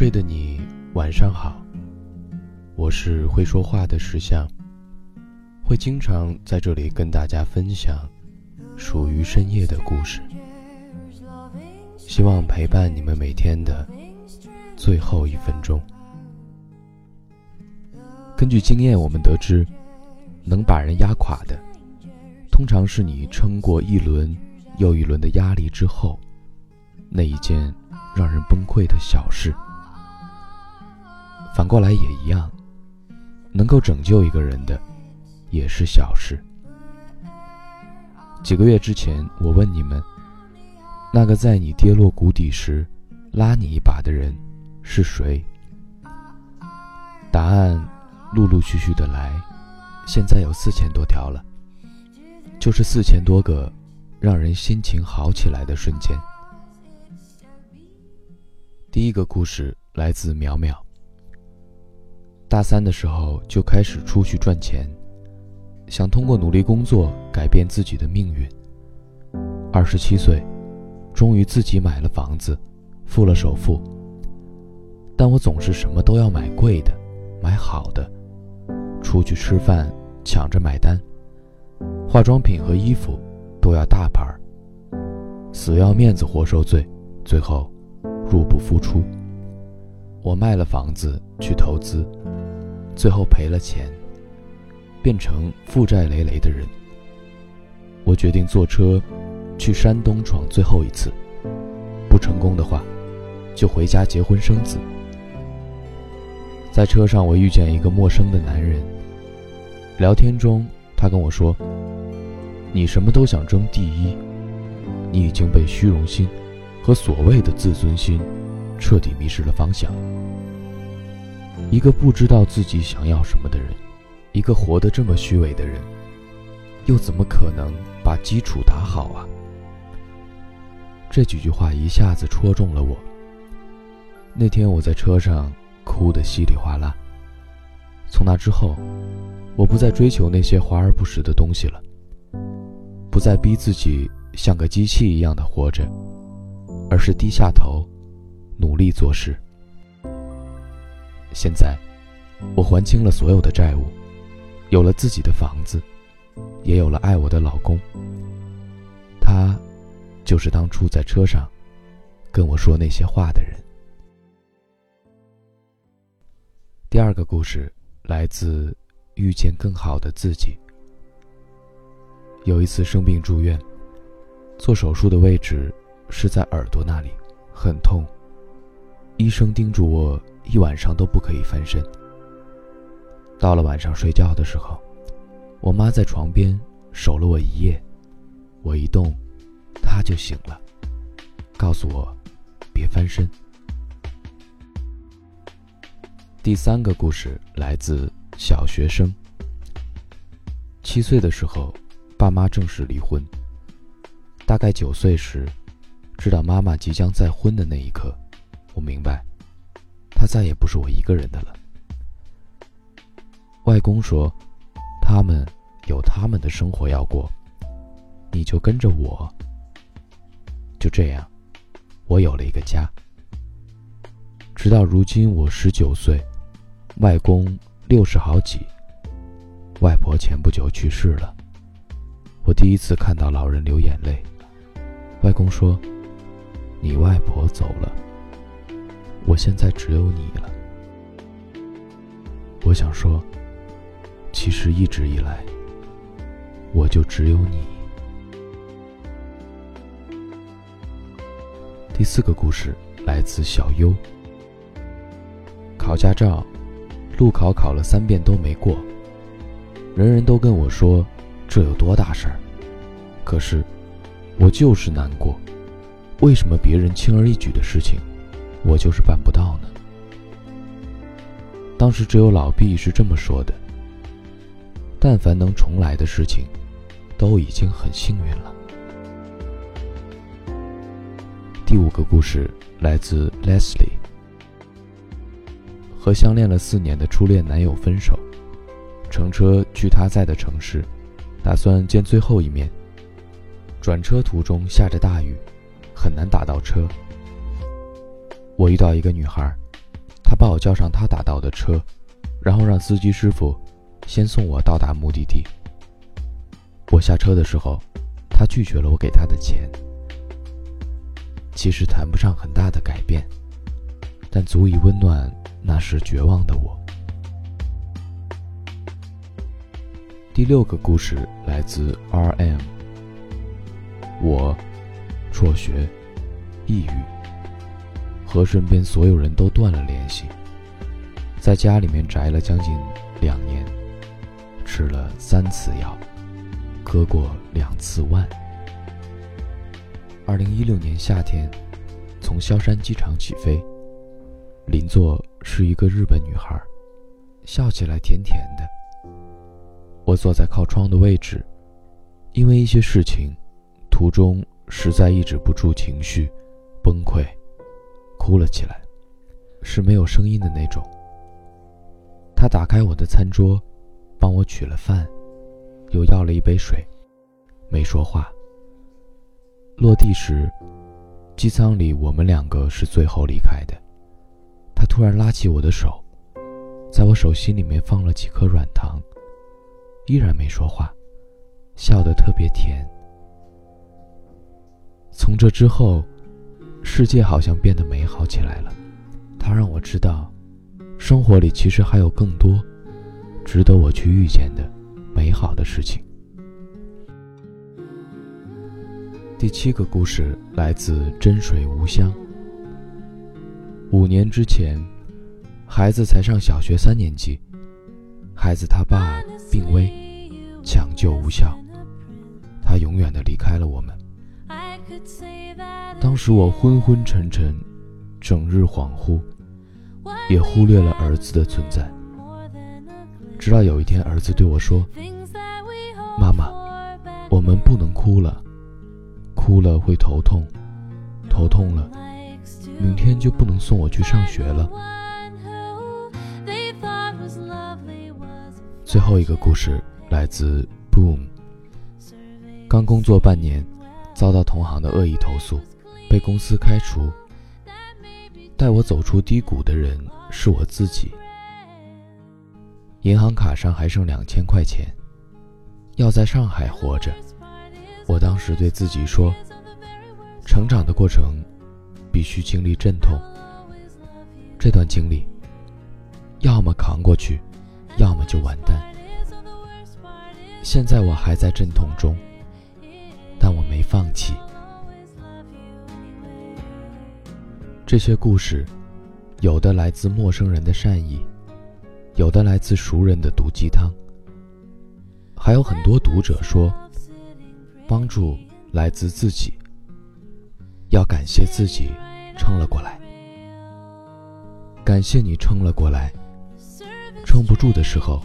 睡的你，晚上好。我是会说话的石像，会经常在这里跟大家分享属于深夜的故事，希望陪伴你们每天的最后一分钟。根据经验，我们得知，能把人压垮的，通常是你撑过一轮又一轮的压力之后，那一件让人崩溃的小事。反过来也一样，能够拯救一个人的，也是小事。几个月之前，我问你们，那个在你跌落谷底时拉你一把的人是谁？答案陆陆续续的来，现在有四千多条了，就是四千多个让人心情好起来的瞬间。第一个故事来自淼淼。大三的时候就开始出去赚钱，想通过努力工作改变自己的命运。二十七岁，终于自己买了房子，付了首付。但我总是什么都要买贵的，买好的，出去吃饭抢着买单，化妆品和衣服都要大牌，死要面子活受罪，最后入不敷出。我卖了房子去投资。最后赔了钱，变成负债累累的人。我决定坐车去山东闯最后一次，不成功的话，就回家结婚生子。在车上，我遇见一个陌生的男人。聊天中，他跟我说：“你什么都想争第一，你已经被虚荣心和所谓的自尊心彻底迷失了方向。”一个不知道自己想要什么的人，一个活得这么虚伪的人，又怎么可能把基础打好啊？这几句话一下子戳中了我。那天我在车上哭得稀里哗啦。从那之后，我不再追求那些华而不实的东西了，不再逼自己像个机器一样的活着，而是低下头，努力做事。现在，我还清了所有的债务，有了自己的房子，也有了爱我的老公。他，就是当初在车上跟我说那些话的人。第二个故事来自遇见更好的自己。有一次生病住院，做手术的位置是在耳朵那里，很痛。医生叮嘱我。一晚上都不可以翻身。到了晚上睡觉的时候，我妈在床边守了我一夜，我一动，她就醒了，告诉我别翻身。第三个故事来自小学生。七岁的时候，爸妈正式离婚。大概九岁时，知道妈妈即将再婚的那一刻，我明白。他再也不是我一个人的了。外公说：“他们有他们的生活要过，你就跟着我。”就这样，我有了一个家。直到如今，我十九岁，外公六十好几，外婆前不久去世了。我第一次看到老人流眼泪。外公说：“你外婆走了。”我现在只有你了。我想说，其实一直以来，我就只有你。第四个故事来自小优。考驾照，路考考了三遍都没过，人人都跟我说这有多大事儿，可是我就是难过。为什么别人轻而易举的事情？我就是办不到呢。当时只有老毕是这么说的。但凡能重来的事情，都已经很幸运了。第五个故事来自 Leslie。和相恋了四年的初恋男友分手，乘车去他在的城市，打算见最后一面。转车途中下着大雨，很难打到车。我遇到一个女孩，她把我叫上她打到的车，然后让司机师傅先送我到达目的地。我下车的时候，他拒绝了我给他的钱。其实谈不上很大的改变，但足以温暖那时绝望的我。第六个故事来自 R.M。我辍学、抑郁，和身边所有人都断了联系，在家里面宅了将近两年，吃了三次药，割过两次腕。二零一六年夏天，从萧山机场起飞，邻座是一个日本女孩，笑起来甜甜的。我坐在靠窗的位置，因为一些事情，途中实在抑制不住情绪，崩溃，哭了起来，是没有声音的那种。她打开我的餐桌，帮我取了饭，又要了一杯水，没说话。落地时，机舱里我们两个是最后离开的。他突然拉起我的手，在我手心里面放了几颗软糖。依然没说话，笑得特别甜。从这之后，世界好像变得美好起来了。它让我知道，生活里其实还有更多值得我去遇见的美好的事情。第七个故事来自真水无香。五年之前，孩子才上小学三年级，孩子他爸病危，抢救无效，他永远的离开了我们。当时我昏昏沉沉，整日恍惚，也忽略了儿子的存在。直到有一天，儿子对我说：“妈妈，我们不能哭了。”哭了会头痛，头痛了，明天就不能送我去上学了。最后一个故事来自 Boom。刚工作半年，遭到同行的恶意投诉，被公司开除。带我走出低谷的人是我自己。银行卡上还剩两千块钱，要在上海活着。我当时对自己说：“成长的过程必须经历阵痛，这段经历要么扛过去，要么就完蛋。”现在我还在阵痛中，但我没放弃。这些故事，有的来自陌生人的善意，有的来自熟人的毒鸡汤，还有很多读者说。帮助来自自己，要感谢自己撑了过来。感谢你撑了过来，撑不住的时候，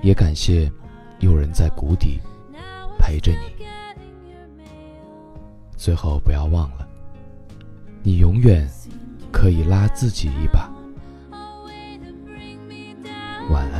也感谢有人在谷底陪着你。最后不要忘了你永远可以拉自己一把。晚安